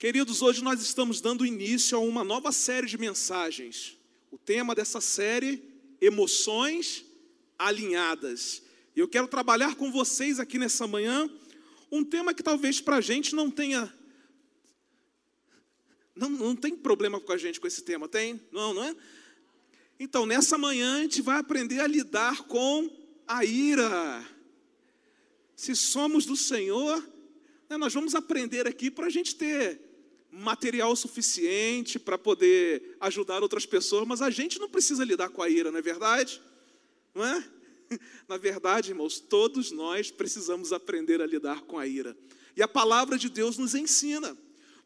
Queridos, hoje nós estamos dando início a uma nova série de mensagens. O tema dessa série, emoções alinhadas. Eu quero trabalhar com vocês aqui nessa manhã um tema que talvez para a gente não tenha. Não, não tem problema com a gente com esse tema, tem? Não, não é? Então, nessa manhã a gente vai aprender a lidar com a ira. Se somos do Senhor, né, nós vamos aprender aqui para a gente ter material suficiente para poder ajudar outras pessoas, mas a gente não precisa lidar com a ira, não é verdade? Não é? Na verdade, irmãos, todos nós precisamos aprender a lidar com a ira. E a palavra de Deus nos ensina.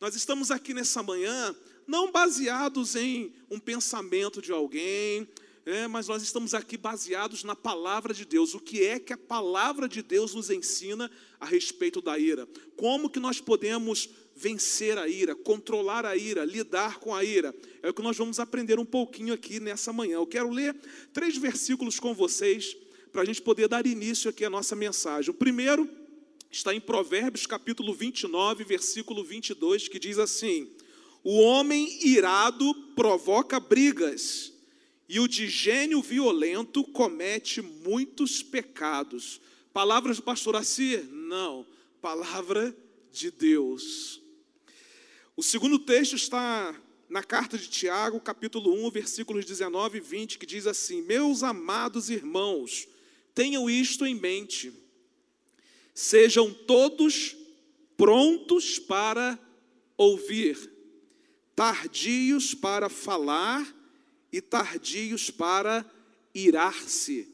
Nós estamos aqui nessa manhã não baseados em um pensamento de alguém, é, mas nós estamos aqui baseados na palavra de Deus. O que é que a palavra de Deus nos ensina a respeito da ira? Como que nós podemos vencer a ira, controlar a ira, lidar com a ira. É o que nós vamos aprender um pouquinho aqui nessa manhã. Eu quero ler três versículos com vocês para a gente poder dar início aqui à nossa mensagem. O primeiro está em Provérbios capítulo 29, versículo 22, que diz assim: O homem irado provoca brigas, e o de gênio violento comete muitos pecados. Palavras do pastor Assir? Não, palavra de Deus. O segundo texto está na carta de Tiago, capítulo 1, versículos 19 e 20, que diz assim: Meus amados irmãos, tenham isto em mente, sejam todos prontos para ouvir, tardios para falar e tardios para irar-se,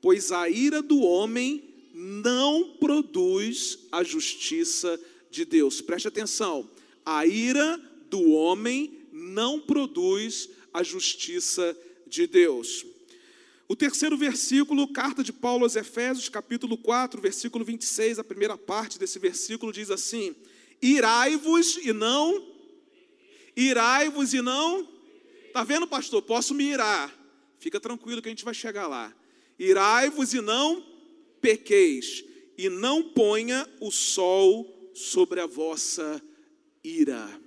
pois a ira do homem não produz a justiça de Deus. Preste atenção a ira do homem não produz a justiça de Deus. O terceiro versículo, carta de Paulo aos Efésios, capítulo 4, versículo 26, a primeira parte desse versículo diz assim: Irai-vos e não irai-vos e não Tá vendo, pastor? Posso me irar. Fica tranquilo que a gente vai chegar lá. Irai-vos e não pequeis, e não ponha o sol sobre a vossa ira.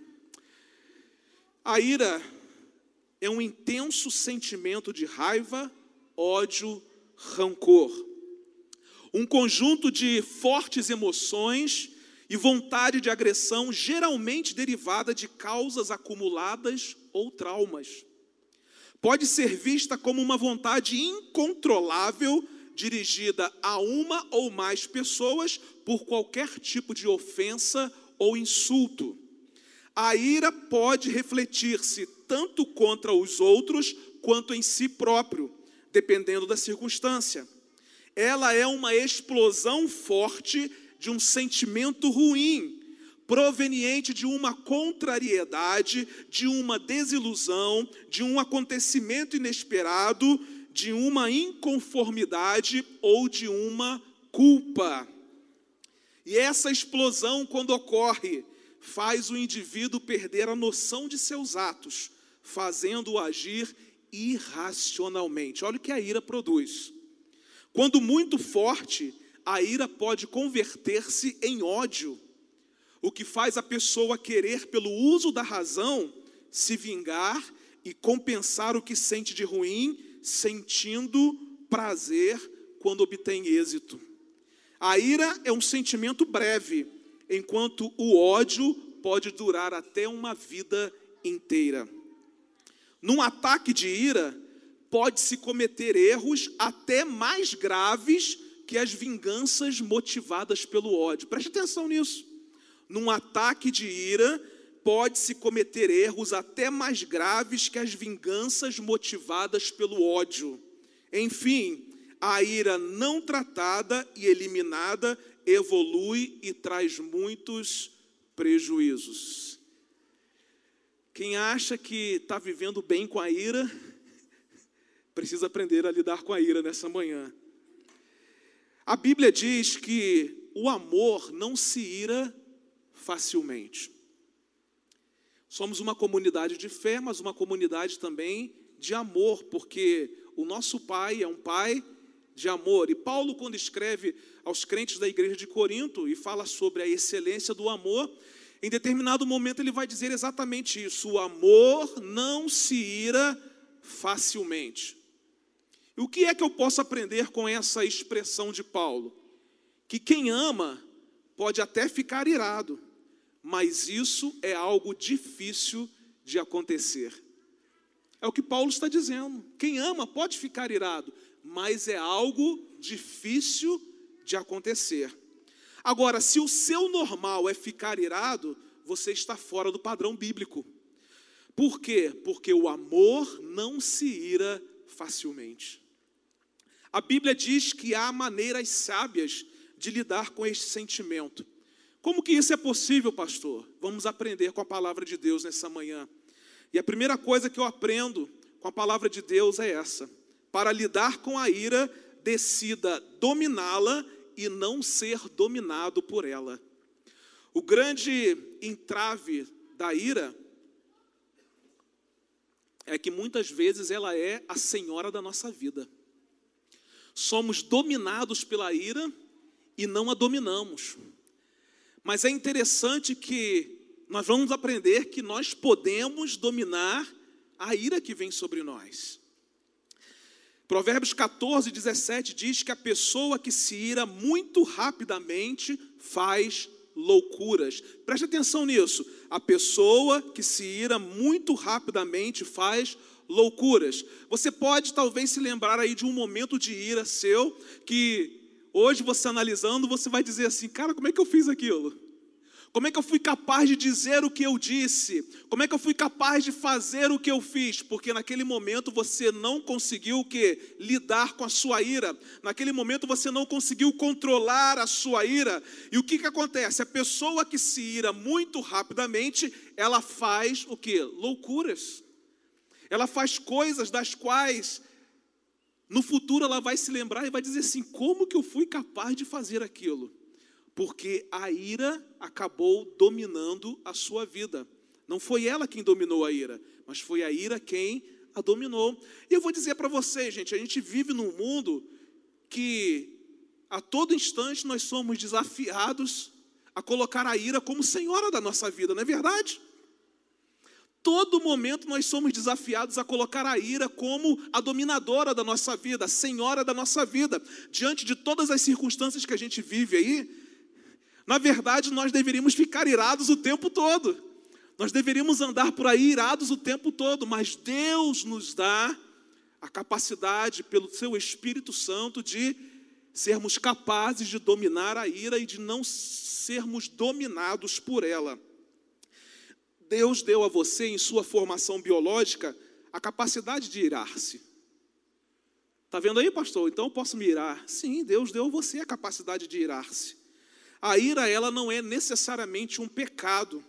A ira é um intenso sentimento de raiva, ódio, rancor. Um conjunto de fortes emoções e vontade de agressão, geralmente derivada de causas acumuladas ou traumas. Pode ser vista como uma vontade incontrolável dirigida a uma ou mais pessoas por qualquer tipo de ofensa ou insulto. A ira pode refletir-se tanto contra os outros quanto em si próprio, dependendo da circunstância. Ela é uma explosão forte de um sentimento ruim, proveniente de uma contrariedade, de uma desilusão, de um acontecimento inesperado, de uma inconformidade ou de uma culpa. E essa explosão, quando ocorre, faz o indivíduo perder a noção de seus atos, fazendo-o agir irracionalmente. Olha o que a ira produz. Quando muito forte, a ira pode converter-se em ódio, o que faz a pessoa querer, pelo uso da razão, se vingar e compensar o que sente de ruim, sentindo prazer quando obtém êxito. A ira é um sentimento breve, enquanto o ódio pode durar até uma vida inteira. Num ataque de ira, pode-se cometer erros até mais graves que as vinganças motivadas pelo ódio. Preste atenção nisso. Num ataque de ira, pode-se cometer erros até mais graves que as vinganças motivadas pelo ódio. Enfim, a ira não tratada e eliminada evolui e traz muitos prejuízos. Quem acha que está vivendo bem com a ira, precisa aprender a lidar com a ira nessa manhã. A Bíblia diz que o amor não se ira facilmente. Somos uma comunidade de fé, mas uma comunidade também de amor, porque o nosso Pai é um Pai de amor. E Paulo, quando escreve aos crentes da igreja de Corinto e fala sobre a excelência do amor, em determinado momento ele vai dizer exatamente isso: o amor não se ira facilmente. E o que é que eu posso aprender com essa expressão de Paulo? Que quem ama pode até ficar irado, mas isso é algo difícil de acontecer. É o que Paulo está dizendo. Quem ama pode ficar irado, mas é algo difícil de acontecer. Agora, se o seu normal é ficar irado, você está fora do padrão bíblico. Por quê? Porque o amor não se ira facilmente. A Bíblia diz que há maneiras sábias de lidar com este sentimento. Como que isso é possível, pastor? Vamos aprender com a palavra de Deus nessa manhã. E a primeira coisa que eu aprendo com a palavra de Deus é essa: para lidar com a ira, decida dominá-la e não ser dominado por ela. O grande entrave da ira é que muitas vezes ela é a senhora da nossa vida. Somos dominados pela ira e não a dominamos. Mas é interessante que nós vamos aprender que nós podemos dominar a ira que vem sobre nós. Provérbios 14, 17 diz que a pessoa que se ira muito rapidamente faz loucuras. Preste atenção nisso. A pessoa que se ira muito rapidamente faz loucuras. Você pode talvez se lembrar aí de um momento de ira seu que hoje você analisando, você vai dizer assim: "Cara, como é que eu fiz aquilo?" Como é que eu fui capaz de dizer o que eu disse? Como é que eu fui capaz de fazer o que eu fiz? Porque naquele momento você não conseguiu o lidar com a sua ira. Naquele momento você não conseguiu controlar a sua ira. E o que que acontece? A pessoa que se ira muito rapidamente, ela faz o que? Loucuras. Ela faz coisas das quais no futuro ela vai se lembrar e vai dizer assim: como que eu fui capaz de fazer aquilo? Porque a ira acabou dominando a sua vida. Não foi ela quem dominou a ira, mas foi a ira quem a dominou. E eu vou dizer para vocês, gente, a gente vive num mundo que a todo instante nós somos desafiados a colocar a ira como senhora da nossa vida, não é verdade? Todo momento nós somos desafiados a colocar a ira como a dominadora da nossa vida, a senhora da nossa vida. Diante de todas as circunstâncias que a gente vive aí, na verdade, nós deveríamos ficar irados o tempo todo. Nós deveríamos andar por aí irados o tempo todo, mas Deus nos dá a capacidade, pelo seu Espírito Santo, de sermos capazes de dominar a ira e de não sermos dominados por ela. Deus deu a você, em sua formação biológica, a capacidade de irar-se. Está vendo aí, pastor? Então eu posso me irar? Sim, Deus deu a você a capacidade de irar-se. A ira, ela não é necessariamente um pecado.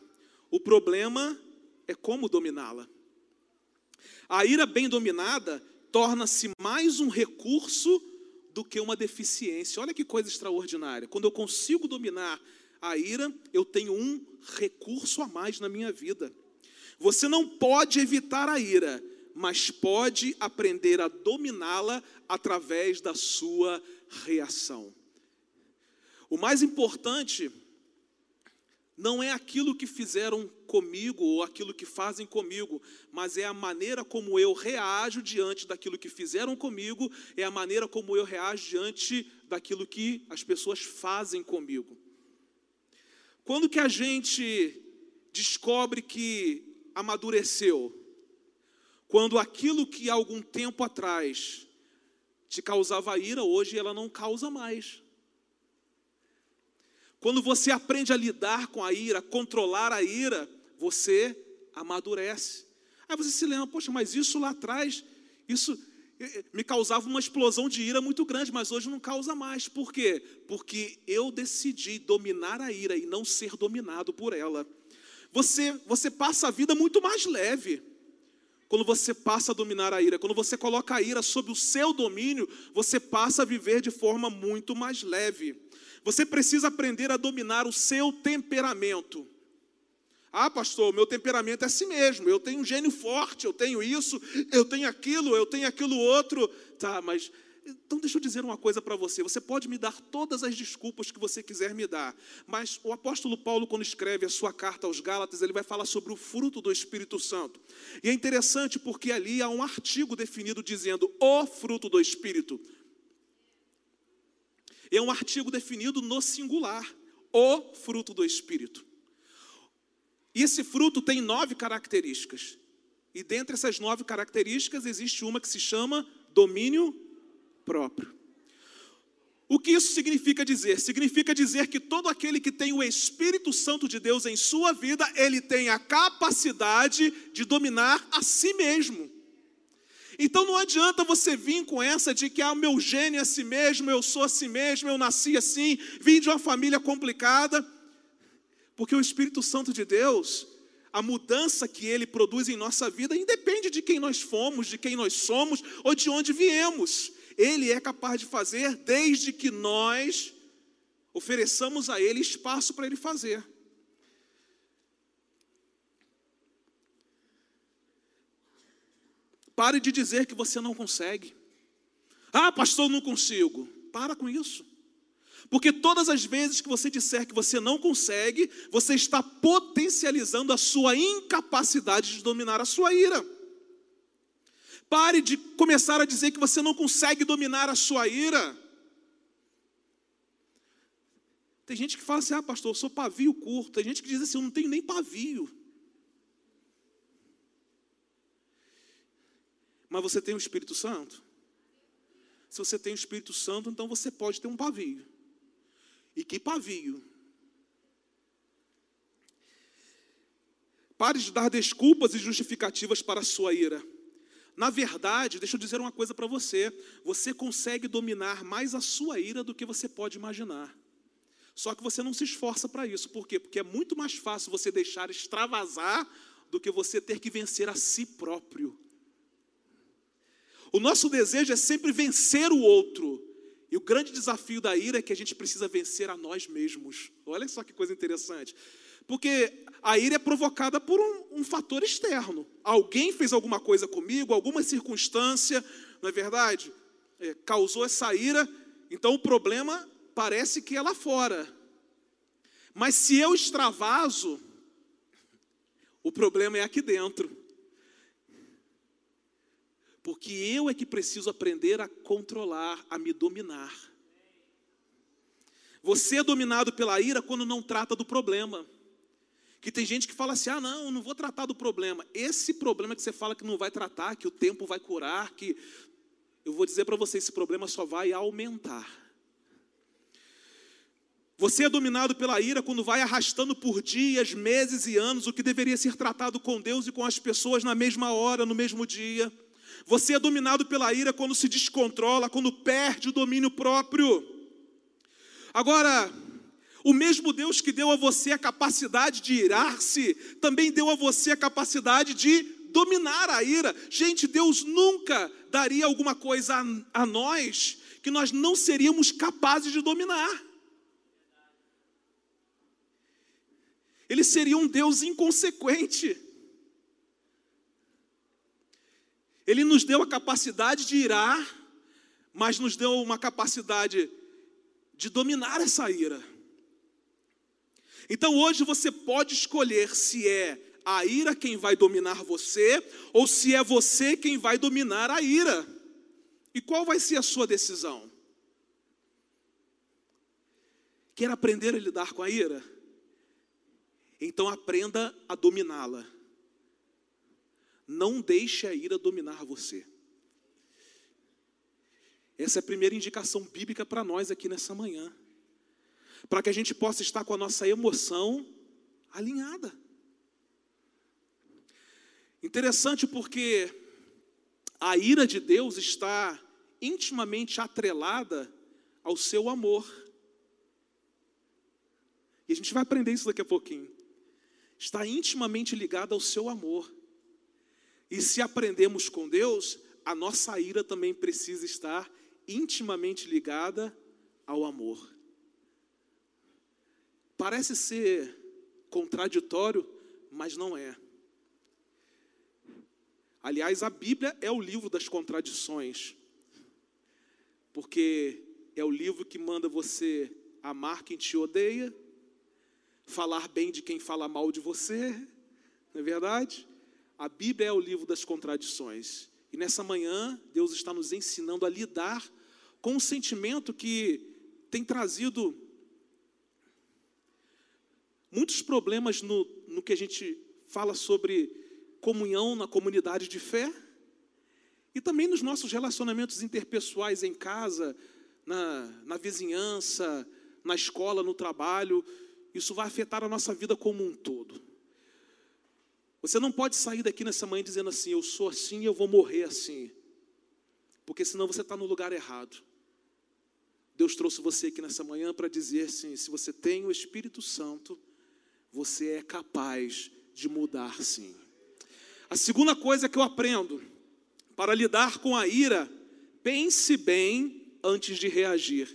O problema é como dominá-la. A ira bem dominada torna-se mais um recurso do que uma deficiência. Olha que coisa extraordinária. Quando eu consigo dominar a ira, eu tenho um recurso a mais na minha vida. Você não pode evitar a ira, mas pode aprender a dominá-la através da sua reação. O mais importante não é aquilo que fizeram comigo ou aquilo que fazem comigo, mas é a maneira como eu reajo diante daquilo que fizeram comigo, é a maneira como eu reajo diante daquilo que as pessoas fazem comigo. Quando que a gente descobre que amadureceu? Quando aquilo que algum tempo atrás te causava ira, hoje ela não causa mais. Quando você aprende a lidar com a ira, controlar a ira, você amadurece. Aí você se lembra, poxa, mas isso lá atrás, isso me causava uma explosão de ira muito grande, mas hoje não causa mais. Por quê? Porque eu decidi dominar a ira e não ser dominado por ela. Você, você passa a vida muito mais leve quando você passa a dominar a ira. Quando você coloca a ira sob o seu domínio, você passa a viver de forma muito mais leve. Você precisa aprender a dominar o seu temperamento. Ah, pastor, meu temperamento é assim mesmo. Eu tenho um gênio forte, eu tenho isso, eu tenho aquilo, eu tenho aquilo outro. Tá, mas Então, deixa eu dizer uma coisa para você. Você pode me dar todas as desculpas que você quiser me dar, mas o apóstolo Paulo, quando escreve a sua carta aos Gálatas, ele vai falar sobre o fruto do Espírito Santo. E é interessante porque ali há um artigo definido dizendo o fruto do Espírito. É um artigo definido no singular, o fruto do Espírito. E esse fruto tem nove características. E dentre essas nove características existe uma que se chama domínio próprio. O que isso significa dizer? Significa dizer que todo aquele que tem o Espírito Santo de Deus em sua vida, ele tem a capacidade de dominar a si mesmo. Então não adianta você vir com essa de que ah, o meu gênio é assim mesmo, eu sou assim mesmo, eu nasci assim, vim de uma família complicada. Porque o Espírito Santo de Deus, a mudança que ele produz em nossa vida independe de quem nós fomos, de quem nós somos ou de onde viemos. Ele é capaz de fazer desde que nós ofereçamos a Ele espaço para Ele fazer. Pare de dizer que você não consegue. Ah, pastor, não consigo. Para com isso. Porque todas as vezes que você disser que você não consegue, você está potencializando a sua incapacidade de dominar a sua ira. Pare de começar a dizer que você não consegue dominar a sua ira. Tem gente que fala assim: ah, pastor, eu sou pavio curto. Tem gente que diz assim: eu não tenho nem pavio. Mas você tem o Espírito Santo? Se você tem o Espírito Santo, então você pode ter um pavio. E que pavio? Pare de dar desculpas e justificativas para a sua ira. Na verdade, deixa eu dizer uma coisa para você: você consegue dominar mais a sua ira do que você pode imaginar. Só que você não se esforça para isso. Por quê? Porque é muito mais fácil você deixar extravasar do que você ter que vencer a si próprio. O nosso desejo é sempre vencer o outro. E o grande desafio da ira é que a gente precisa vencer a nós mesmos. Olha só que coisa interessante. Porque a ira é provocada por um, um, fator externo. Alguém fez alguma coisa comigo, alguma circunstância, não é verdade? É, causou essa ira, então o problema parece que é lá fora. Mas se eu extravaso, o problema é aqui dentro. Porque eu é que preciso aprender a controlar, a me dominar. Você é dominado pela ira quando não trata do problema. Que tem gente que fala assim: ah, não, não vou tratar do problema. Esse problema que você fala que não vai tratar, que o tempo vai curar, que. Eu vou dizer para você: esse problema só vai aumentar. Você é dominado pela ira quando vai arrastando por dias, meses e anos o que deveria ser tratado com Deus e com as pessoas na mesma hora, no mesmo dia. Você é dominado pela ira quando se descontrola, quando perde o domínio próprio. Agora, o mesmo Deus que deu a você a capacidade de irar-se, também deu a você a capacidade de dominar a ira. Gente, Deus nunca daria alguma coisa a, a nós que nós não seríamos capazes de dominar. Ele seria um Deus inconsequente. Ele nos deu a capacidade de irar, mas nos deu uma capacidade de dominar essa ira. Então hoje você pode escolher se é a ira quem vai dominar você ou se é você quem vai dominar a ira. E qual vai ser a sua decisão? Quer aprender a lidar com a ira? Então aprenda a dominá-la. Não deixe a ira dominar você. Essa é a primeira indicação bíblica para nós aqui nessa manhã para que a gente possa estar com a nossa emoção alinhada. Interessante porque a ira de Deus está intimamente atrelada ao seu amor. E a gente vai aprender isso daqui a pouquinho. Está intimamente ligada ao seu amor. E se aprendemos com Deus, a nossa ira também precisa estar intimamente ligada ao amor. Parece ser contraditório, mas não é. Aliás, a Bíblia é o livro das contradições. porque é o livro que manda você amar quem te odeia, falar bem de quem fala mal de você, não é verdade? A Bíblia é o livro das contradições. E nessa manhã, Deus está nos ensinando a lidar com um sentimento que tem trazido muitos problemas no, no que a gente fala sobre comunhão na comunidade de fé e também nos nossos relacionamentos interpessoais em casa, na, na vizinhança, na escola, no trabalho. Isso vai afetar a nossa vida como um todo. Você não pode sair daqui nessa manhã dizendo assim: eu sou assim e eu vou morrer assim. Porque senão você está no lugar errado. Deus trouxe você aqui nessa manhã para dizer assim: se você tem o Espírito Santo, você é capaz de mudar sim. A segunda coisa que eu aprendo para lidar com a ira, pense bem antes de reagir.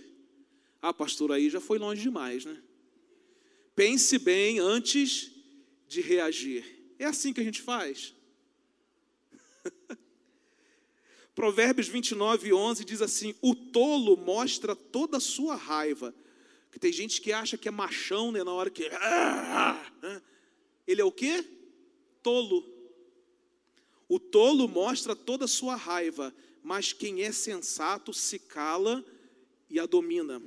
Ah, pastor, aí já foi longe demais, né? Pense bem antes de reagir. É assim que a gente faz. Provérbios 29, 11 diz assim: O tolo mostra toda a sua raiva. Que tem gente que acha que é machão, né? Na hora que. Ele é o quê? Tolo. O tolo mostra toda a sua raiva, mas quem é sensato se cala e a domina.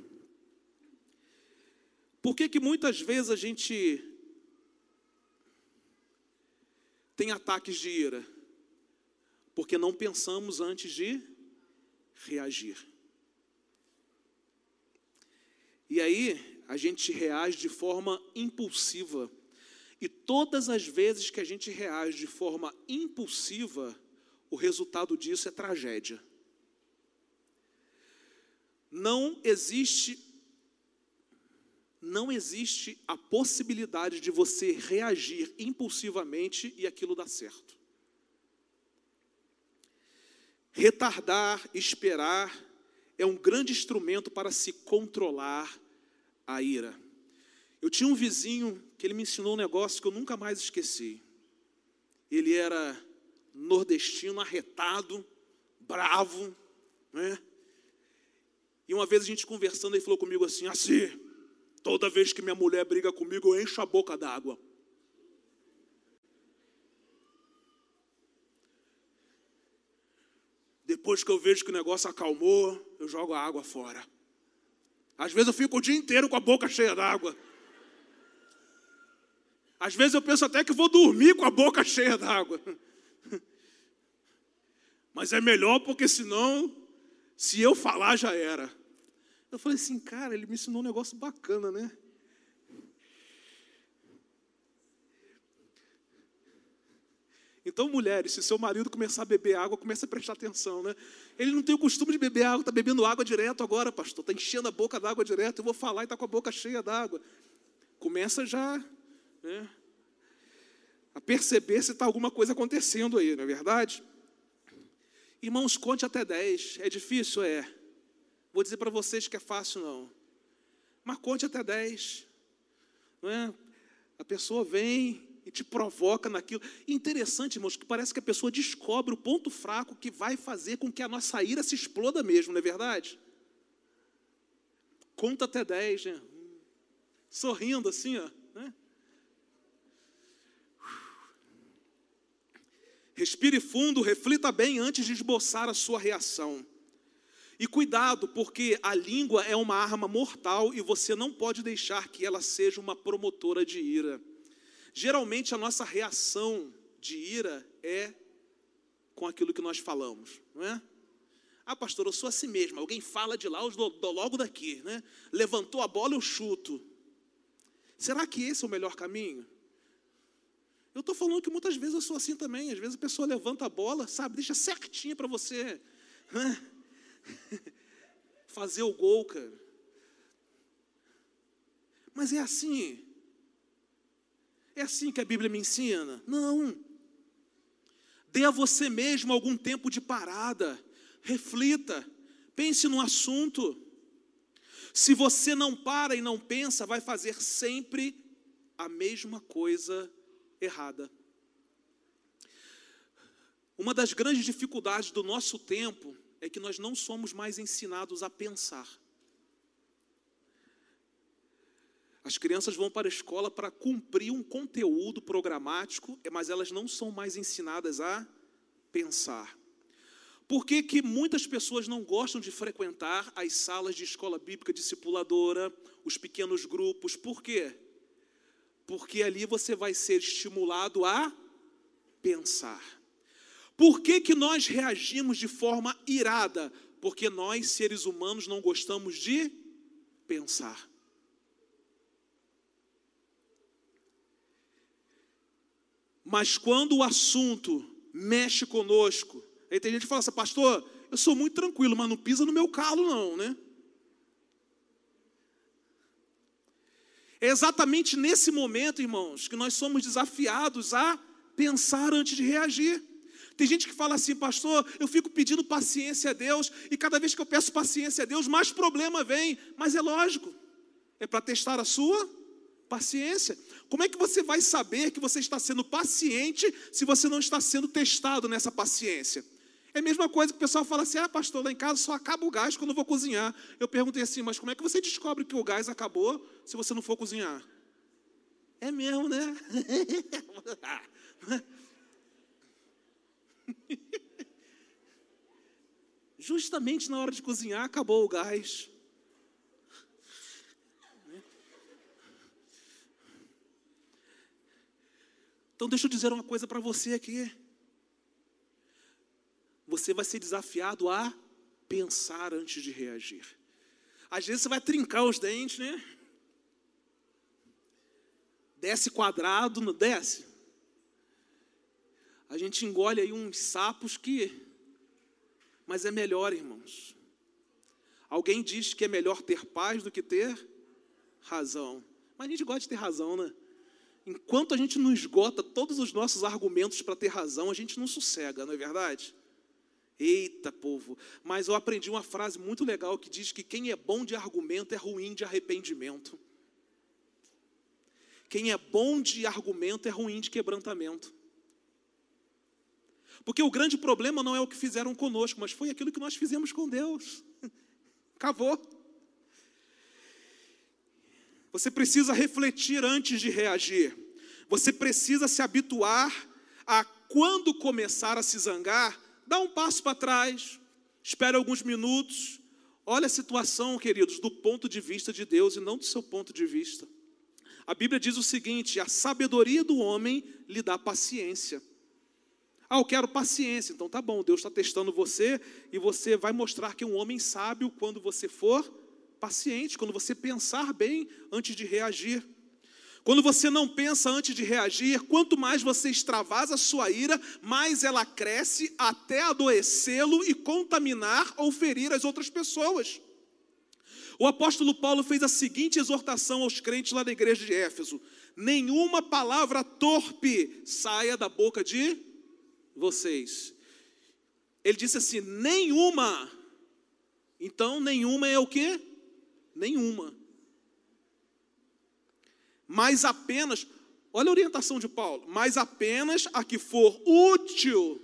Por que, que muitas vezes a gente tem ataques de ira? Porque não pensamos antes de reagir. E aí, a gente reage de forma impulsiva. E todas as vezes que a gente reage de forma impulsiva, o resultado disso é tragédia. Não existe não existe a possibilidade de você reagir impulsivamente e aquilo dar certo. Retardar, esperar, é um grande instrumento para se controlar a ira. Eu tinha um vizinho que ele me ensinou um negócio que eu nunca mais esqueci. Ele era nordestino, arretado, bravo, né? E uma vez a gente conversando, ele falou comigo assim: assim, Toda vez que minha mulher briga comigo, eu encho a boca d'água. Depois que eu vejo que o negócio acalmou, eu jogo a água fora. Às vezes eu fico o dia inteiro com a boca cheia d'água. Às vezes eu penso até que vou dormir com a boca cheia d'água. Mas é melhor porque senão, se eu falar, já era. Eu falei assim, cara, ele me ensinou um negócio bacana, né? Então, mulheres, se seu marido começar a beber água, comece a prestar atenção, né? Ele não tem o costume de beber água, está bebendo água direto agora, pastor. Está enchendo a boca d'água direto. Eu vou falar e está com a boca cheia d'água. Começa já né, a perceber se está alguma coisa acontecendo aí, não é verdade? Irmãos, conte até 10. É difícil? É. Vou dizer para vocês que é fácil, não. Mas conte até 10. Não é? A pessoa vem e te provoca naquilo. interessante, irmãos, que parece que a pessoa descobre o ponto fraco que vai fazer com que a nossa ira se exploda mesmo, não é verdade? Conta até 10, né? Sorrindo assim, ó. Né? Respire fundo, reflita bem antes de esboçar a sua reação. E cuidado, porque a língua é uma arma mortal e você não pode deixar que ela seja uma promotora de ira. Geralmente a nossa reação de ira é com aquilo que nós falamos, não é? Ah, pastor, eu sou assim mesmo. Alguém fala de lá, eu dou logo daqui, né? Levantou a bola, eu chuto. Será que esse é o melhor caminho? Eu estou falando que muitas vezes eu sou assim também. Às vezes a pessoa levanta a bola, sabe, deixa certinha para você. Né? Fazer o gol, cara. Mas é assim. É assim que a Bíblia me ensina? Não. Dê a você mesmo algum tempo de parada. Reflita. Pense no assunto. Se você não para e não pensa, vai fazer sempre a mesma coisa errada. Uma das grandes dificuldades do nosso tempo é que nós não somos mais ensinados a pensar. As crianças vão para a escola para cumprir um conteúdo programático, mas elas não são mais ensinadas a pensar. Por que, que muitas pessoas não gostam de frequentar as salas de escola bíblica discipuladora, os pequenos grupos? Por quê? Porque ali você vai ser estimulado a pensar. Por que, que nós reagimos de forma irada? Porque nós, seres humanos, não gostamos de pensar. Mas quando o assunto mexe conosco, aí tem gente que fala assim, pastor, eu sou muito tranquilo, mas não pisa no meu calo, não, né? É exatamente nesse momento, irmãos, que nós somos desafiados a pensar antes de reagir. Tem gente que fala assim, pastor, eu fico pedindo paciência a Deus, e cada vez que eu peço paciência a Deus, mais problema vem. Mas é lógico, é para testar a sua paciência. Como é que você vai saber que você está sendo paciente se você não está sendo testado nessa paciência? É a mesma coisa que o pessoal fala assim: ah, pastor, lá em casa só acaba o gás quando eu vou cozinhar. Eu perguntei assim, mas como é que você descobre que o gás acabou se você não for cozinhar? É mesmo, né? Justamente na hora de cozinhar acabou o gás. Então deixa eu dizer uma coisa para você aqui. Você vai ser desafiado a pensar antes de reagir. Às vezes você vai trincar os dentes, né? Desce quadrado, não desce? A gente engole aí uns sapos que. Mas é melhor, irmãos. Alguém diz que é melhor ter paz do que ter razão. Mas a gente gosta de ter razão, né? enquanto a gente não esgota todos os nossos argumentos para ter razão, a gente não sossega, não é verdade? Eita, povo. Mas eu aprendi uma frase muito legal que diz que quem é bom de argumento é ruim de arrependimento. Quem é bom de argumento é ruim de quebrantamento. Porque o grande problema não é o que fizeram conosco, mas foi aquilo que nós fizemos com Deus. Acabou. Você precisa refletir antes de reagir. Você precisa se habituar a, quando começar a se zangar, dar um passo para trás, espere alguns minutos. Olha a situação, queridos, do ponto de vista de Deus e não do seu ponto de vista. A Bíblia diz o seguinte: a sabedoria do homem lhe dá paciência. Ah, eu quero paciência. Então tá bom, Deus está testando você e você vai mostrar que é um homem sábio quando você for paciente, quando você pensar bem antes de reagir. Quando você não pensa antes de reagir, quanto mais você extravasa a sua ira, mais ela cresce até adoecê-lo e contaminar ou ferir as outras pessoas. O apóstolo Paulo fez a seguinte exortação aos crentes lá na igreja de Éfeso: nenhuma palavra torpe saia da boca de vocês. Ele disse assim: nenhuma. Então, nenhuma é o que? Nenhuma. Mas apenas, olha a orientação de Paulo, mas apenas a que for útil.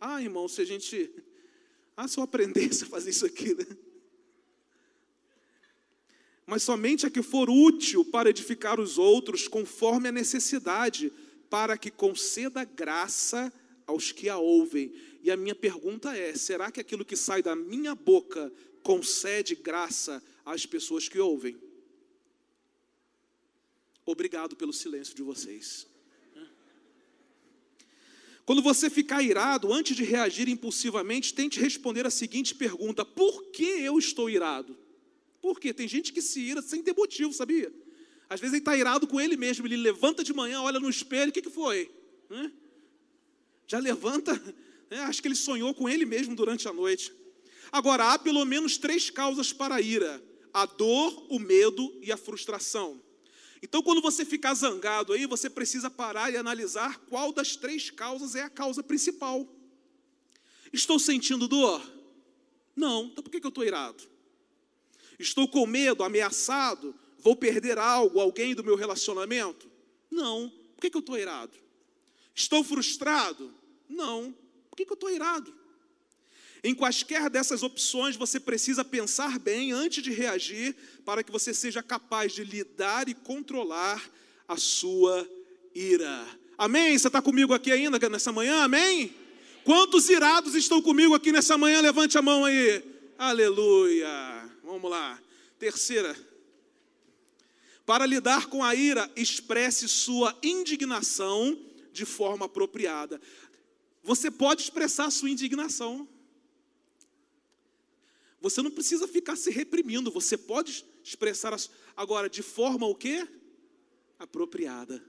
Ah, irmão, se a gente. Ah, se eu aprendesse a fazer isso aqui, né? Mas somente a que for útil para edificar os outros, conforme a necessidade, para que conceda graça aos que a ouvem. E a minha pergunta é: será que aquilo que sai da minha boca concede graça às pessoas que ouvem. Obrigado pelo silêncio de vocês. Quando você ficar irado, antes de reagir impulsivamente, tente responder a seguinte pergunta: Por que eu estou irado? Por quê? Tem gente que se ira sem ter motivo, sabia? Às vezes ele está irado com ele mesmo, ele levanta de manhã, olha no espelho, o que, que foi? Já levanta, né? acho que ele sonhou com ele mesmo durante a noite. Agora, há pelo menos três causas para a ira: a dor, o medo e a frustração. Então, quando você ficar zangado aí, você precisa parar e analisar qual das três causas é a causa principal. Estou sentindo dor? Não, então por que eu estou irado? Estou com medo, ameaçado? Vou perder algo, alguém do meu relacionamento? Não, por que eu estou irado? Estou frustrado? Não, por que eu estou irado? Em quaisquer dessas opções, você precisa pensar bem antes de reagir, para que você seja capaz de lidar e controlar a sua ira. Amém? Você está comigo aqui ainda nessa manhã? Amém? Quantos irados estão comigo aqui nessa manhã? Levante a mão aí. Aleluia. Vamos lá. Terceira. Para lidar com a ira, expresse sua indignação de forma apropriada. Você pode expressar sua indignação. Você não precisa ficar se reprimindo, você pode expressar a, agora de forma o quê? Apropriada.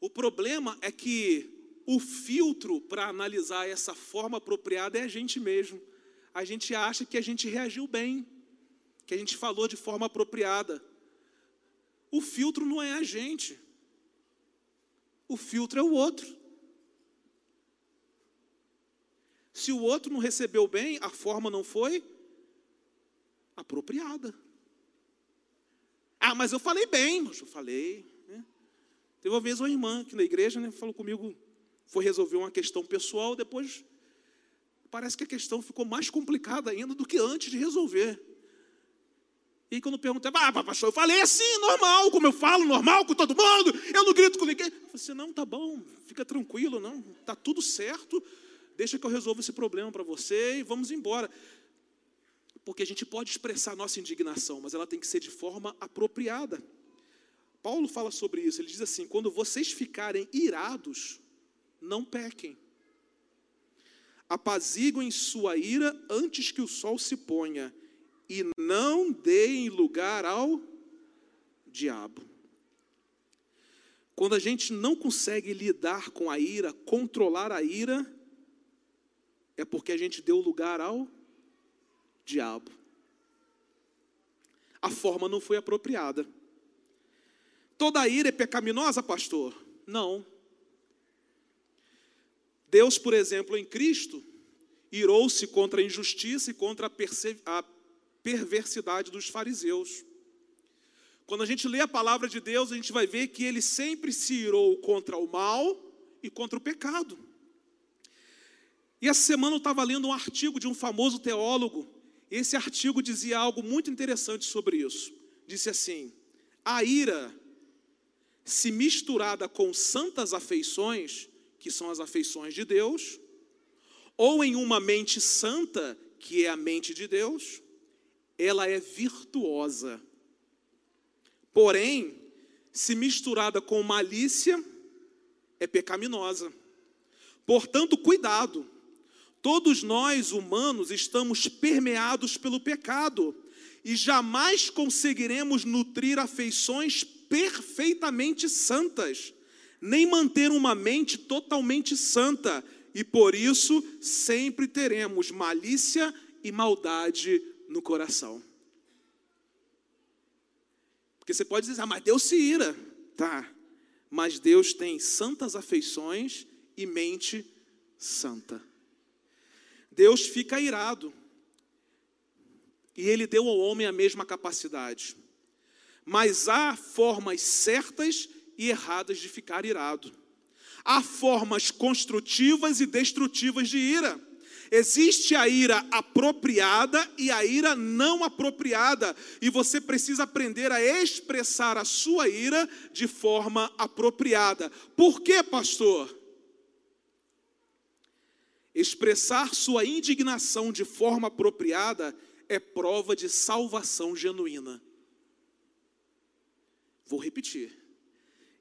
O problema é que o filtro para analisar essa forma apropriada é a gente mesmo. A gente acha que a gente reagiu bem, que a gente falou de forma apropriada. O filtro não é a gente. O filtro é o outro. Se o outro não recebeu bem, a forma não foi apropriada. Ah, mas eu falei bem, mas eu falei. Né? Teve uma vez uma irmã aqui na igreja, né, falou comigo, foi resolver uma questão pessoal, depois parece que a questão ficou mais complicada ainda do que antes de resolver. E quando perguntei, ah, pastor, eu falei assim, normal, como eu falo, normal com todo mundo, eu não grito com ninguém. Eu assim, não, tá bom, fica tranquilo, não, tá tudo certo, deixa que eu resolva esse problema para você e vamos embora. Porque a gente pode expressar nossa indignação, mas ela tem que ser de forma apropriada. Paulo fala sobre isso, ele diz assim: quando vocês ficarem irados, não pequem. Apaziguem sua ira antes que o sol se ponha, e não deem lugar ao diabo. Quando a gente não consegue lidar com a ira, controlar a ira, é porque a gente deu lugar ao diabo. A forma não foi apropriada. Toda ira é pecaminosa, pastor? Não. Deus, por exemplo, em Cristo, irou-se contra a injustiça e contra a perversidade dos fariseus. Quando a gente lê a palavra de Deus, a gente vai ver que ele sempre se irou contra o mal e contra o pecado. E essa semana eu estava lendo um artigo de um famoso teólogo. Esse artigo dizia algo muito interessante sobre isso. Disse assim: a ira, se misturada com santas afeições, que são as afeições de Deus, ou em uma mente santa, que é a mente de Deus, ela é virtuosa. Porém, se misturada com malícia, é pecaminosa. Portanto, cuidado Todos nós, humanos, estamos permeados pelo pecado e jamais conseguiremos nutrir afeições perfeitamente santas, nem manter uma mente totalmente santa, e por isso sempre teremos malícia e maldade no coração. Porque você pode dizer, ah, mas Deus se ira. Tá, mas Deus tem santas afeições e mente santa. Deus fica irado. E ele deu ao homem a mesma capacidade. Mas há formas certas e erradas de ficar irado. Há formas construtivas e destrutivas de ira. Existe a ira apropriada e a ira não apropriada, e você precisa aprender a expressar a sua ira de forma apropriada. Por quê, pastor? Expressar sua indignação de forma apropriada é prova de salvação genuína. Vou repetir.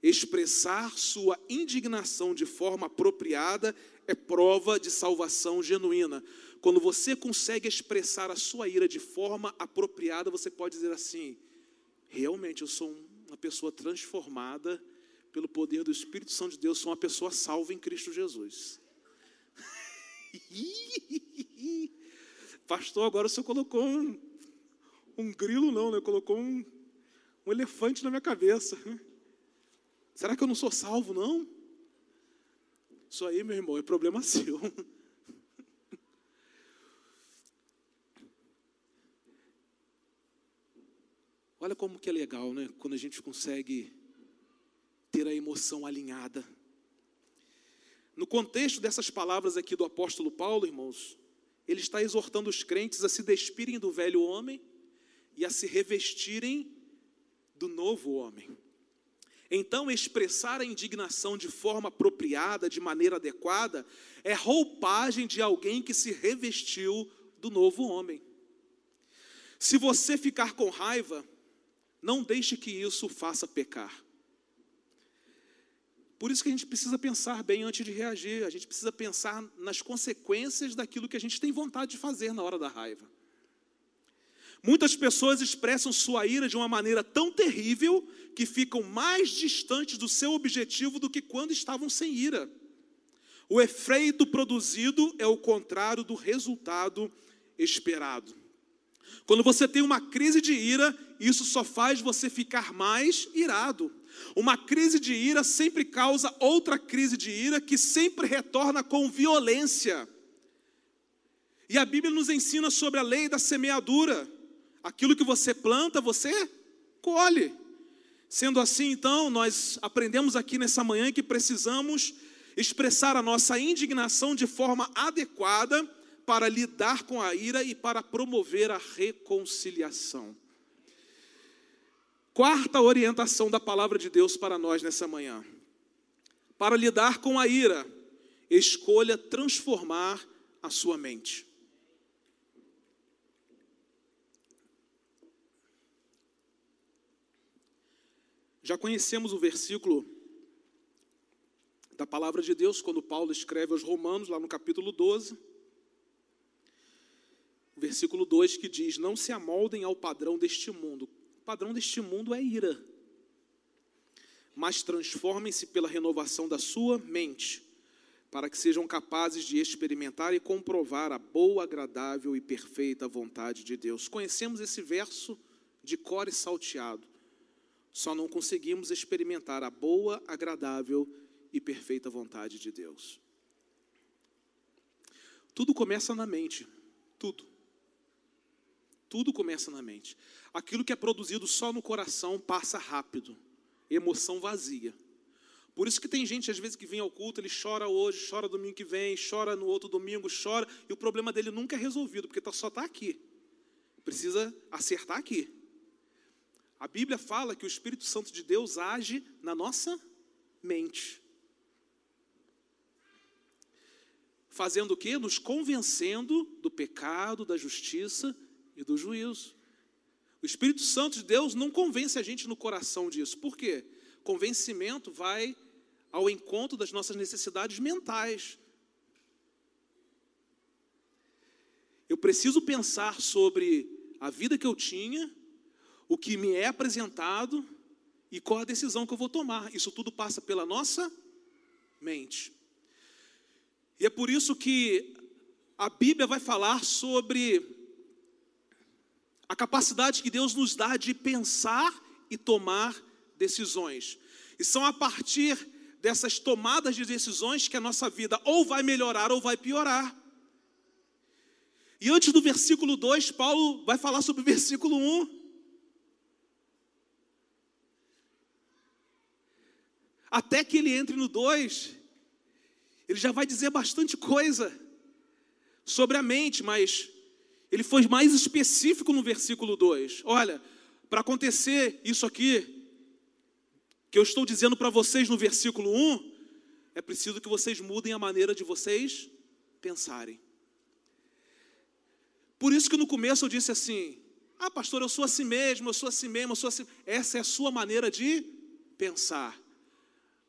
Expressar sua indignação de forma apropriada é prova de salvação genuína. Quando você consegue expressar a sua ira de forma apropriada, você pode dizer assim: realmente eu sou uma pessoa transformada pelo poder do Espírito Santo de Deus, sou uma pessoa salva em Cristo Jesus. Pastor, agora o senhor colocou um, um grilo, não, né? Colocou um, um elefante na minha cabeça. Será que eu não sou salvo, não? Isso aí, meu irmão, é problema seu. Olha como que é legal, né? Quando a gente consegue ter a emoção alinhada. No contexto dessas palavras aqui do apóstolo Paulo, irmãos, ele está exortando os crentes a se despirem do velho homem e a se revestirem do novo homem. Então, expressar a indignação de forma apropriada, de maneira adequada, é roupagem de alguém que se revestiu do novo homem. Se você ficar com raiva, não deixe que isso faça pecar. Por isso que a gente precisa pensar bem antes de reagir, a gente precisa pensar nas consequências daquilo que a gente tem vontade de fazer na hora da raiva. Muitas pessoas expressam sua ira de uma maneira tão terrível que ficam mais distantes do seu objetivo do que quando estavam sem ira. O efeito produzido é o contrário do resultado esperado. Quando você tem uma crise de ira, isso só faz você ficar mais irado. Uma crise de ira sempre causa outra crise de ira que sempre retorna com violência. E a Bíblia nos ensina sobre a lei da semeadura. Aquilo que você planta, você colhe. Sendo assim, então, nós aprendemos aqui nessa manhã que precisamos expressar a nossa indignação de forma adequada para lidar com a ira e para promover a reconciliação. Quarta orientação da palavra de Deus para nós nessa manhã. Para lidar com a ira, escolha transformar a sua mente. Já conhecemos o versículo da palavra de Deus, quando Paulo escreve aos Romanos, lá no capítulo 12, versículo 2, que diz: Não se amoldem ao padrão deste mundo. O padrão deste mundo é ira. Mas transformem-se pela renovação da sua mente, para que sejam capazes de experimentar e comprovar a boa, agradável e perfeita vontade de Deus. Conhecemos esse verso de cor e salteado só não conseguimos experimentar a boa, agradável e perfeita vontade de Deus. Tudo começa na mente, tudo. Tudo começa na mente. Aquilo que é produzido só no coração passa rápido, emoção vazia. Por isso que tem gente, às vezes, que vem ao culto, ele chora hoje, chora domingo que vem, chora no outro domingo, chora, e o problema dele nunca é resolvido, porque tá, só está aqui. Precisa acertar aqui. A Bíblia fala que o Espírito Santo de Deus age na nossa mente. Fazendo o quê? Nos convencendo do pecado, da justiça e do juízo. O Espírito Santo de Deus não convence a gente no coração disso. Por quê? Convencimento vai ao encontro das nossas necessidades mentais. Eu preciso pensar sobre a vida que eu tinha, o que me é apresentado e qual a decisão que eu vou tomar. Isso tudo passa pela nossa mente. E é por isso que a Bíblia vai falar sobre a capacidade que Deus nos dá de pensar e tomar decisões. E são a partir dessas tomadas de decisões que a nossa vida ou vai melhorar ou vai piorar. E antes do versículo 2, Paulo vai falar sobre o versículo 1. Até que ele entre no 2, ele já vai dizer bastante coisa sobre a mente, mas ele foi mais específico no versículo 2. Olha, para acontecer isso aqui, que eu estou dizendo para vocês no versículo 1, é preciso que vocês mudem a maneira de vocês pensarem. Por isso que no começo eu disse assim: Ah, pastor, eu sou assim mesmo, eu sou assim mesmo, eu sou assim. Essa é a sua maneira de pensar.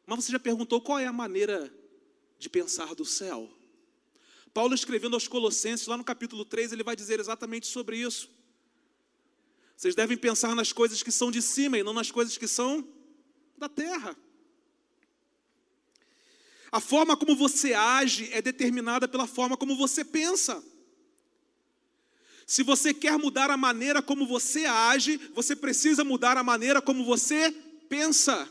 Mas você já perguntou qual é a maneira de pensar do céu? Paulo escrevendo aos Colossenses, lá no capítulo 3, ele vai dizer exatamente sobre isso. Vocês devem pensar nas coisas que são de cima e não nas coisas que são da terra. A forma como você age é determinada pela forma como você pensa. Se você quer mudar a maneira como você age, você precisa mudar a maneira como você pensa.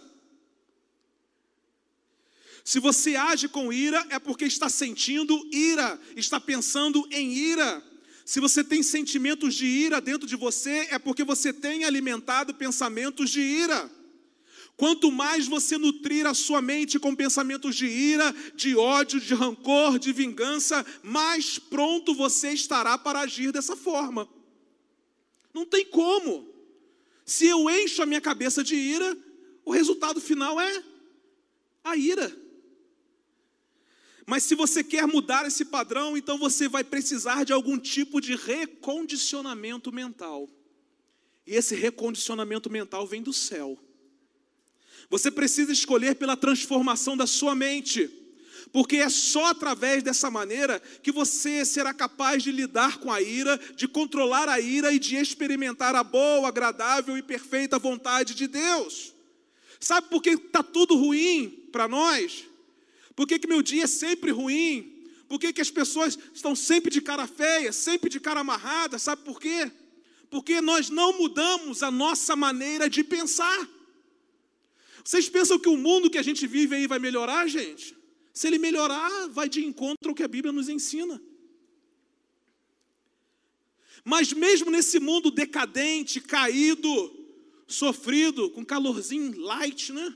Se você age com ira, é porque está sentindo ira, está pensando em ira. Se você tem sentimentos de ira dentro de você, é porque você tem alimentado pensamentos de ira. Quanto mais você nutrir a sua mente com pensamentos de ira, de ódio, de rancor, de vingança, mais pronto você estará para agir dessa forma. Não tem como. Se eu encho a minha cabeça de ira, o resultado final é a ira. Mas se você quer mudar esse padrão, então você vai precisar de algum tipo de recondicionamento mental. E esse recondicionamento mental vem do céu. Você precisa escolher pela transformação da sua mente, porque é só através dessa maneira que você será capaz de lidar com a ira, de controlar a ira e de experimentar a boa, agradável e perfeita vontade de Deus. Sabe por que está tudo ruim para nós? Por que, que meu dia é sempre ruim? Por que, que as pessoas estão sempre de cara feia, sempre de cara amarrada? Sabe por quê? Porque nós não mudamos a nossa maneira de pensar. Vocês pensam que o mundo que a gente vive aí vai melhorar, gente? Se ele melhorar, vai de encontro ao que a Bíblia nos ensina. Mas mesmo nesse mundo decadente, caído, sofrido, com calorzinho light, né?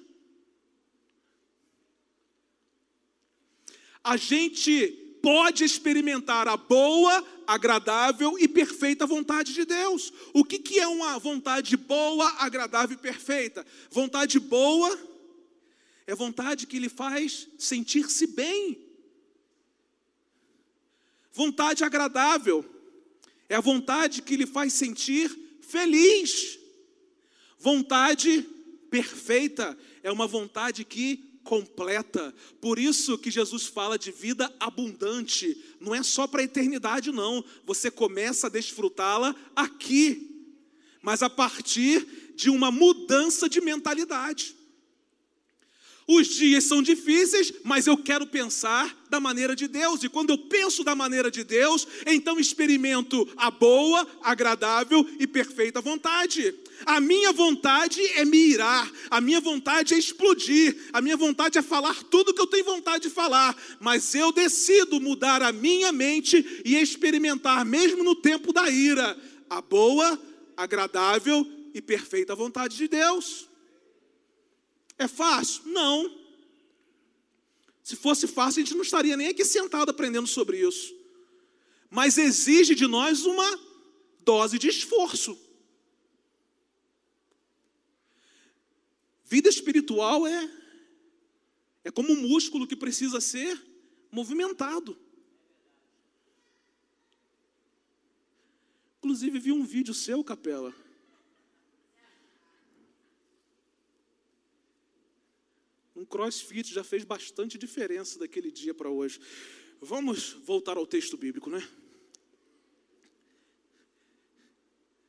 A gente pode experimentar a boa, agradável e perfeita vontade de Deus. O que, que é uma vontade boa, agradável e perfeita? Vontade boa é vontade que lhe faz sentir-se bem. Vontade agradável é a vontade que lhe faz sentir feliz. Vontade perfeita é uma vontade que completa. Por isso que Jesus fala de vida abundante. Não é só para a eternidade, não. Você começa a desfrutá-la aqui, mas a partir de uma mudança de mentalidade. Os dias são difíceis, mas eu quero pensar da maneira de Deus. E quando eu penso da maneira de Deus, então experimento a boa, agradável e perfeita vontade. A minha vontade é me irar, a minha vontade é explodir, a minha vontade é falar tudo que eu tenho vontade de falar, mas eu decido mudar a minha mente e experimentar, mesmo no tempo da ira, a boa, agradável e perfeita vontade de Deus. É fácil? Não. Se fosse fácil, a gente não estaria nem aqui sentado aprendendo sobre isso. Mas exige de nós uma dose de esforço. Vida espiritual é é como um músculo que precisa ser movimentado. Inclusive vi um vídeo seu, Capela, Um crossfit já fez bastante diferença daquele dia para hoje. Vamos voltar ao texto bíblico, né?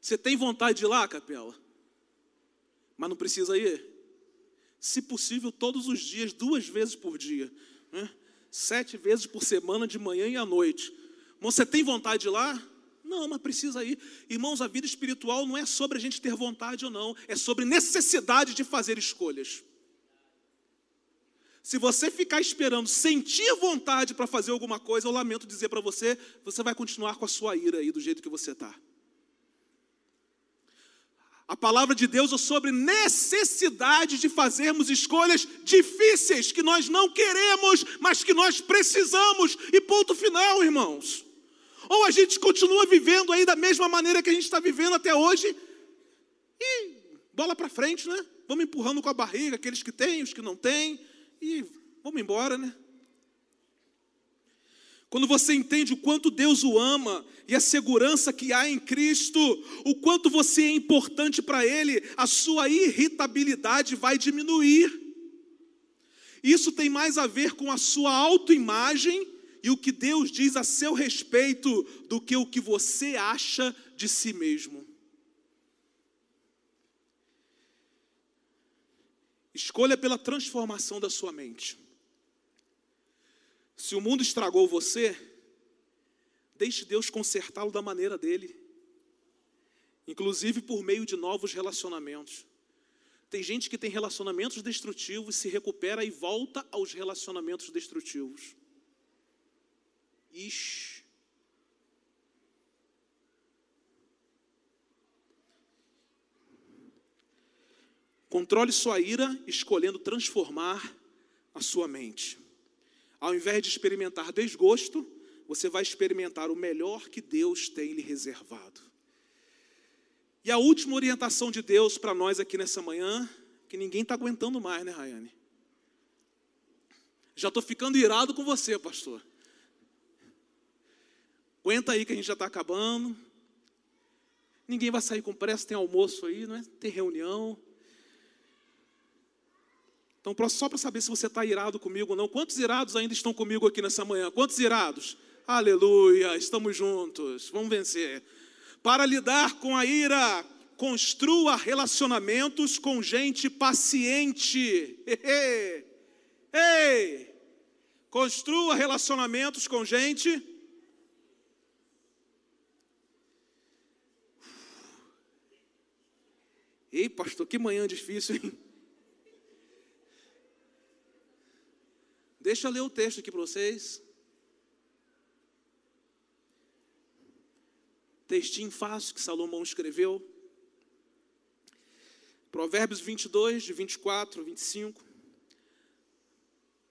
Você tem vontade de ir lá, capela? Mas não precisa ir? Se possível, todos os dias, duas vezes por dia. Né? Sete vezes por semana, de manhã e à noite. Você tem vontade de ir lá? Não, mas precisa ir. Irmãos, a vida espiritual não é sobre a gente ter vontade ou não, é sobre necessidade de fazer escolhas. Se você ficar esperando sentir vontade para fazer alguma coisa, eu lamento dizer para você, você vai continuar com a sua ira aí do jeito que você está. A palavra de Deus é sobre necessidade de fazermos escolhas difíceis que nós não queremos, mas que nós precisamos. E ponto final, irmãos. Ou a gente continua vivendo aí da mesma maneira que a gente está vivendo até hoje, e bola para frente, né? Vamos empurrando com a barriga aqueles que têm, os que não têm e vamos embora, né? Quando você entende o quanto Deus o ama e a segurança que há em Cristo, o quanto você é importante para Ele, a sua irritabilidade vai diminuir. Isso tem mais a ver com a sua autoimagem e o que Deus diz a seu respeito do que o que você acha de si mesmo. Escolha pela transformação da sua mente. Se o mundo estragou você, deixe Deus consertá-lo da maneira dele, inclusive por meio de novos relacionamentos. Tem gente que tem relacionamentos destrutivos, se recupera e volta aos relacionamentos destrutivos. Ixi. Controle sua ira, escolhendo transformar a sua mente. Ao invés de experimentar desgosto, você vai experimentar o melhor que Deus tem lhe reservado. E a última orientação de Deus para nós aqui nessa manhã, que ninguém está aguentando mais, né, Rayane? Já estou ficando irado com você, pastor. Aguenta aí que a gente já está acabando. Ninguém vai sair com pressa, tem almoço aí, não é? Tem reunião. Então, só para saber se você está irado comigo ou não, quantos irados ainda estão comigo aqui nessa manhã? Quantos irados? Aleluia, estamos juntos, vamos vencer. Para lidar com a ira, construa relacionamentos com gente paciente. Ei, construa relacionamentos com gente. Ei, pastor, que manhã difícil, hein? Deixa eu ler o texto aqui para vocês. Textinho fácil que Salomão escreveu. Provérbios 22, de 24 a 25.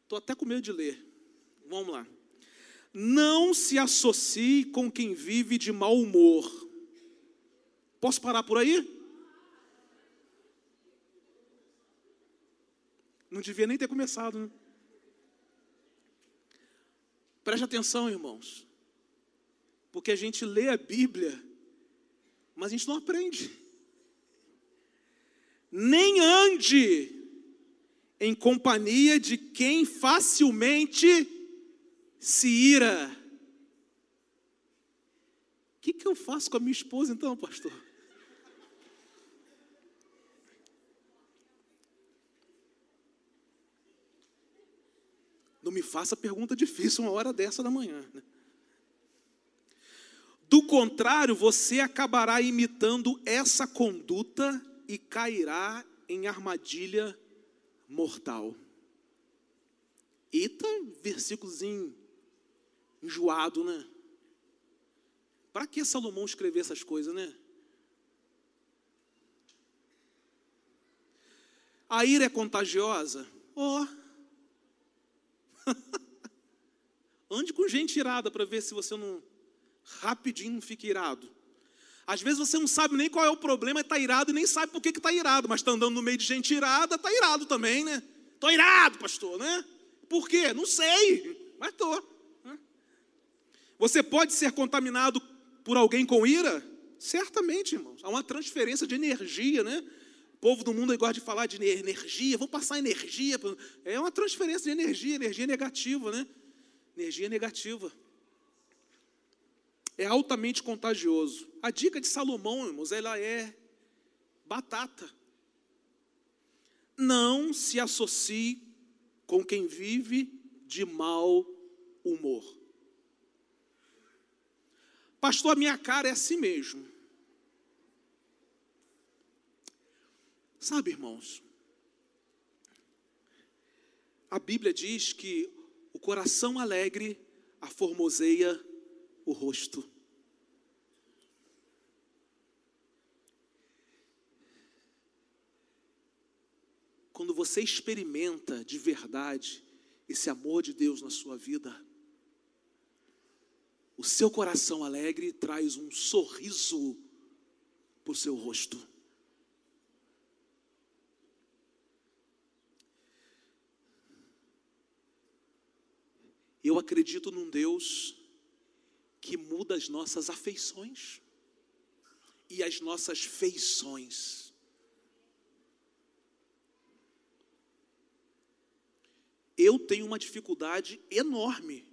Estou até com medo de ler. Vamos lá. Não se associe com quem vive de mau humor. Posso parar por aí? Não devia nem ter começado, né? Preste atenção, irmãos. Porque a gente lê a Bíblia, mas a gente não aprende. Nem ande em companhia de quem facilmente se ira. O que, que eu faço com a minha esposa então, pastor? Não me faça pergunta difícil uma hora dessa da manhã. Né? Do contrário, você acabará imitando essa conduta e cairá em armadilha mortal. Eita, versículozinho enjoado, né? Para que Salomão escrever essas coisas, né? A ira é contagiosa? Ó, oh, Ande com gente irada para ver se você não rapidinho não fica irado. Às vezes você não sabe nem qual é o problema, está irado e nem sabe por que está irado, mas está andando no meio de gente irada, está irado também, né? Estou irado, pastor, né? Por quê? Não sei, mas estou. Né? Você pode ser contaminado por alguém com ira? Certamente, irmãos. Há uma transferência de energia, né? O povo do mundo gosta de falar de energia, vou passar energia. É uma transferência de energia, energia negativa, né? Energia negativa. É altamente contagioso. A dica de Salomão, irmãos, ela é batata. Não se associe com quem vive de mau humor. Pastor, a minha cara é assim mesmo. Sabe, irmãos, a Bíblia diz que o coração alegre aformoseia o rosto. Quando você experimenta de verdade esse amor de Deus na sua vida, o seu coração alegre traz um sorriso para o seu rosto. Eu acredito num Deus que muda as nossas afeições e as nossas feições. Eu tenho uma dificuldade enorme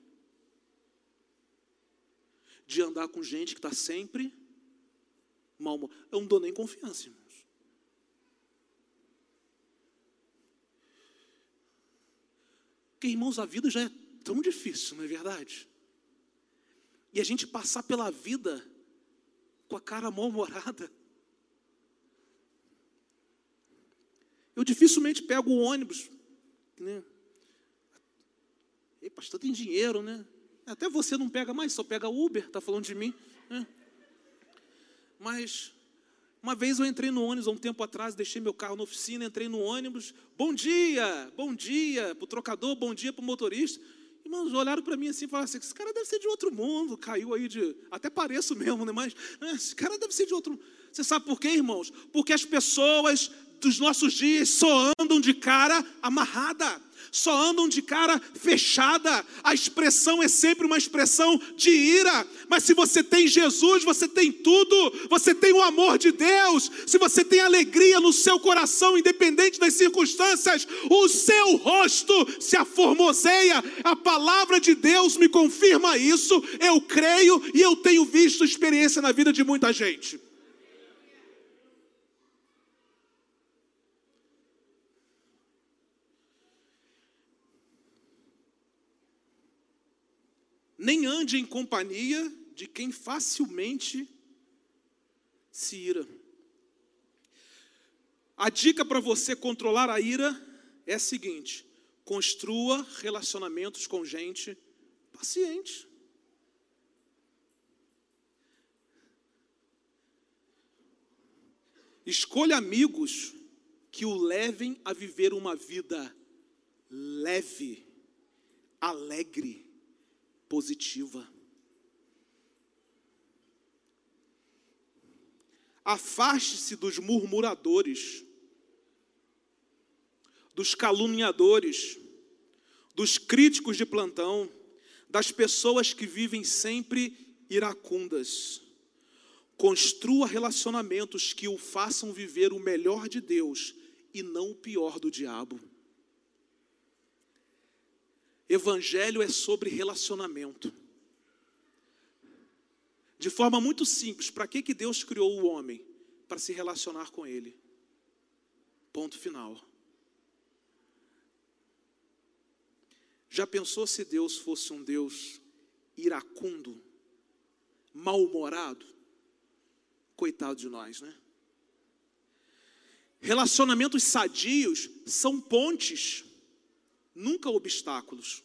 de andar com gente que está sempre mal. Eu não dou nem confiança, irmãos. Porque, irmãos, a vida já é tão difícil, não é verdade? E a gente passar pela vida com a cara mal-humorada. Eu dificilmente pego o ônibus. Né? Ei, pastor, tem dinheiro, né? Até você não pega mais, só pega Uber, está falando de mim. Né? Mas Uma vez eu entrei no ônibus há um tempo atrás, deixei meu carro na oficina, entrei no ônibus. Bom dia, bom dia para o trocador, bom dia para o motorista. Irmãos, olharam para mim assim e falaram assim: esse cara deve ser de outro mundo, caiu aí de. Até pareço mesmo, né? Mas né, esse cara deve ser de outro. Você sabe por quê, irmãos? Porque as pessoas dos nossos dias só andam de cara amarrada só andam de cara fechada. A expressão é sempre uma expressão de ira. Mas se você tem Jesus, você tem tudo. Você tem o amor de Deus. Se você tem alegria no seu coração, independente das circunstâncias, o seu rosto se aformoseia. A palavra de Deus me confirma isso. Eu creio e eu tenho visto experiência na vida de muita gente. Nem ande em companhia de quem facilmente se ira. A dica para você controlar a ira é a seguinte: construa relacionamentos com gente paciente. Escolha amigos que o levem a viver uma vida leve, alegre, positiva. Afaste-se dos murmuradores, dos caluniadores, dos críticos de plantão, das pessoas que vivem sempre iracundas. Construa relacionamentos que o façam viver o melhor de Deus e não o pior do diabo. Evangelho é sobre relacionamento. De forma muito simples, para que, que Deus criou o homem? Para se relacionar com ele. Ponto final. Já pensou se Deus fosse um Deus iracundo, mal-humorado? Coitado de nós, né? Relacionamentos sadios são pontes nunca obstáculos.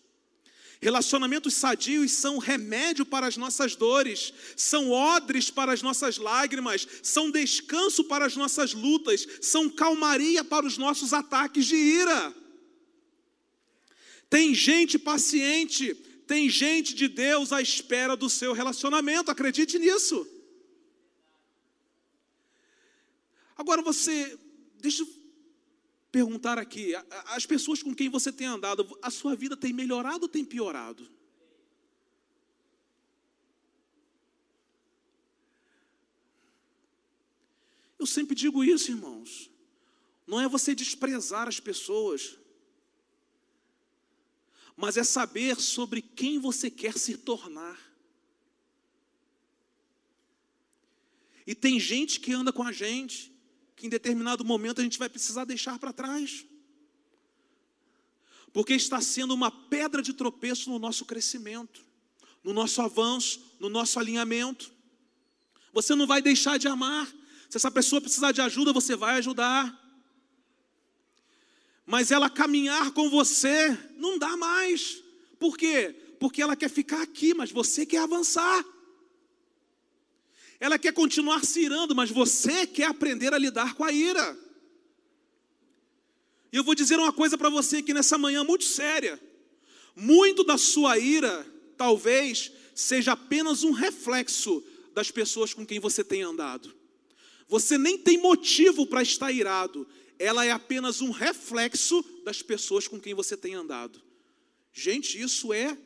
Relacionamentos sadios são remédio para as nossas dores, são odres para as nossas lágrimas, são descanso para as nossas lutas, são calmaria para os nossos ataques de ira. Tem gente paciente, tem gente de Deus à espera do seu relacionamento, acredite nisso. Agora você, deixa eu perguntar aqui: as pessoas com quem você tem andado, a sua vida tem melhorado ou tem piorado? Eu sempre digo isso, irmãos. Não é você desprezar as pessoas, mas é saber sobre quem você quer se tornar. E tem gente que anda com a gente, que em determinado momento a gente vai precisar deixar para trás. Porque está sendo uma pedra de tropeço no nosso crescimento, no nosso avanço, no nosso alinhamento. Você não vai deixar de amar. Se essa pessoa precisar de ajuda, você vai ajudar. Mas ela caminhar com você não dá mais. Por quê? Porque ela quer ficar aqui, mas você quer avançar. Ela quer continuar se irando, mas você quer aprender a lidar com a ira. E eu vou dizer uma coisa para você aqui nessa manhã muito séria. Muito da sua ira, talvez, seja apenas um reflexo das pessoas com quem você tem andado. Você nem tem motivo para estar irado, ela é apenas um reflexo das pessoas com quem você tem andado. Gente, isso é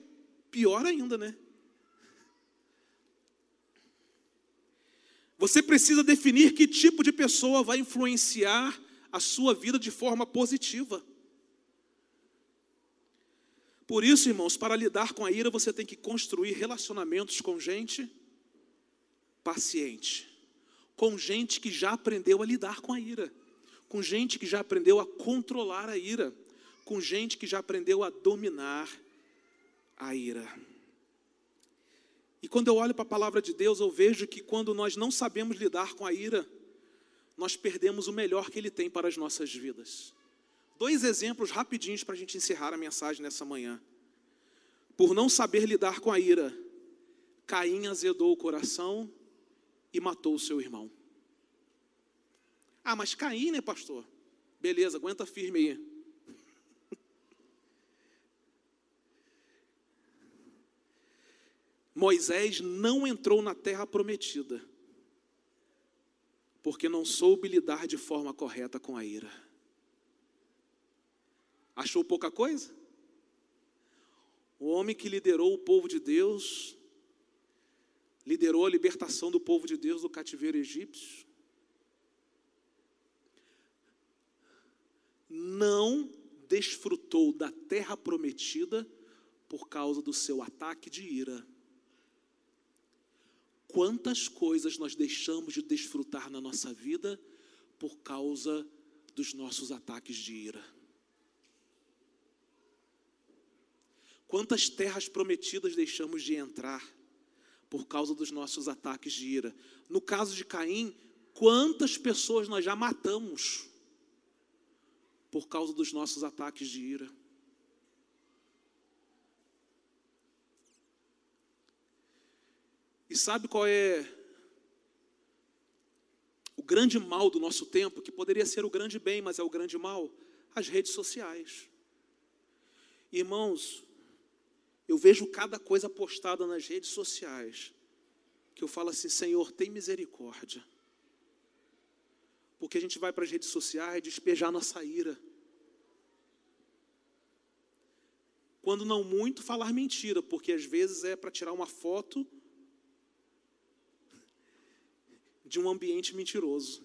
pior ainda, né? Você precisa definir que tipo de pessoa vai influenciar a sua vida de forma positiva. Por isso, irmãos, para lidar com a ira, você tem que construir relacionamentos com gente paciente, com gente que já aprendeu a lidar com a ira, com gente que já aprendeu a controlar a ira, com gente que já aprendeu a dominar a ira. E quando eu olho para a palavra de Deus, eu vejo que quando nós não sabemos lidar com a ira, nós perdemos o melhor que Ele tem para as nossas vidas. Dois exemplos rapidinhos para a gente encerrar a mensagem nessa manhã. Por não saber lidar com a ira, Caim azedou o coração e matou o seu irmão. Ah, mas Caim, né, pastor? Beleza, aguenta firme aí. Moisés não entrou na terra prometida, porque não soube lidar de forma correta com a ira. Achou pouca coisa? O homem que liderou o povo de Deus, liderou a libertação do povo de Deus do cativeiro egípcio, não desfrutou da terra prometida por causa do seu ataque de ira. Quantas coisas nós deixamos de desfrutar na nossa vida por causa dos nossos ataques de ira? Quantas terras prometidas deixamos de entrar por causa dos nossos ataques de ira? No caso de Caim, quantas pessoas nós já matamos por causa dos nossos ataques de ira? E sabe qual é o grande mal do nosso tempo, que poderia ser o grande bem, mas é o grande mal? As redes sociais. Irmãos, eu vejo cada coisa postada nas redes sociais, que eu falo assim: Senhor, tem misericórdia. Porque a gente vai para as redes sociais despejar nossa ira. Quando não muito, falar mentira, porque às vezes é para tirar uma foto de um ambiente mentiroso.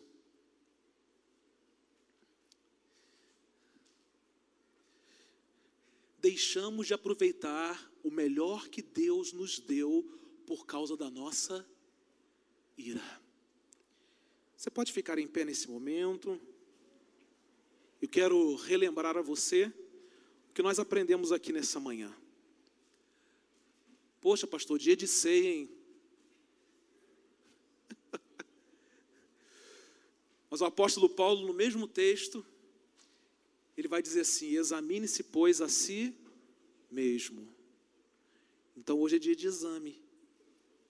Deixamos de aproveitar o melhor que Deus nos deu por causa da nossa ira. Você pode ficar em pé nesse momento. Eu quero relembrar a você o que nós aprendemos aqui nessa manhã. Poxa, pastor, dia de ceia, hein? Mas o apóstolo Paulo, no mesmo texto, ele vai dizer assim: examine-se, pois, a si mesmo. Então hoje é dia de exame.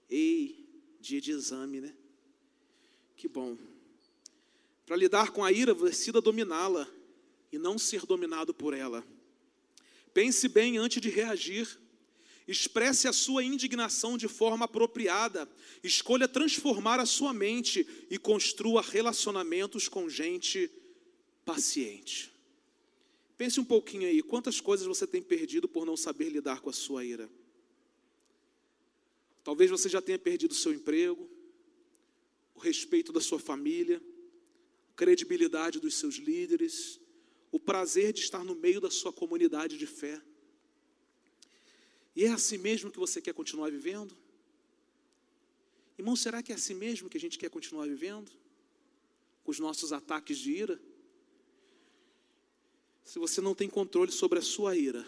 Ei, dia de exame, né? Que bom. Para lidar com a ira, decida dominá-la e não ser dominado por ela. Pense bem antes de reagir expresse a sua indignação de forma apropriada, escolha transformar a sua mente e construa relacionamentos com gente paciente. Pense um pouquinho aí, quantas coisas você tem perdido por não saber lidar com a sua ira? Talvez você já tenha perdido o seu emprego, o respeito da sua família, a credibilidade dos seus líderes, o prazer de estar no meio da sua comunidade de fé. E é assim mesmo que você quer continuar vivendo? Irmão, será que é assim mesmo que a gente quer continuar vivendo? Com os nossos ataques de ira? Se você não tem controle sobre a sua ira,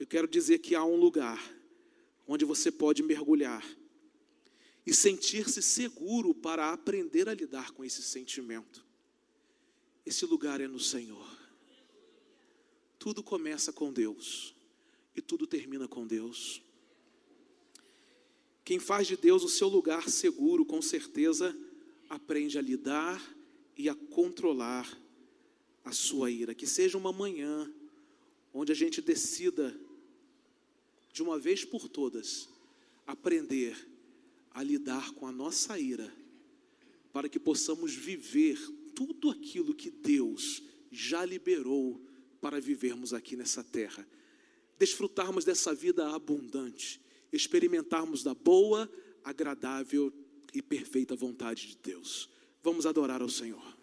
eu quero dizer que há um lugar onde você pode mergulhar e sentir-se seguro para aprender a lidar com esse sentimento. Esse lugar é no Senhor. Tudo começa com Deus e tudo termina com Deus. Quem faz de Deus o seu lugar seguro, com certeza, aprende a lidar e a controlar a sua ira. Que seja uma manhã onde a gente decida, de uma vez por todas, aprender a lidar com a nossa ira, para que possamos viver tudo aquilo que Deus já liberou para vivermos aqui nessa terra desfrutarmos dessa vida abundante, experimentarmos da boa, agradável e perfeita vontade de Deus. Vamos adorar ao Senhor.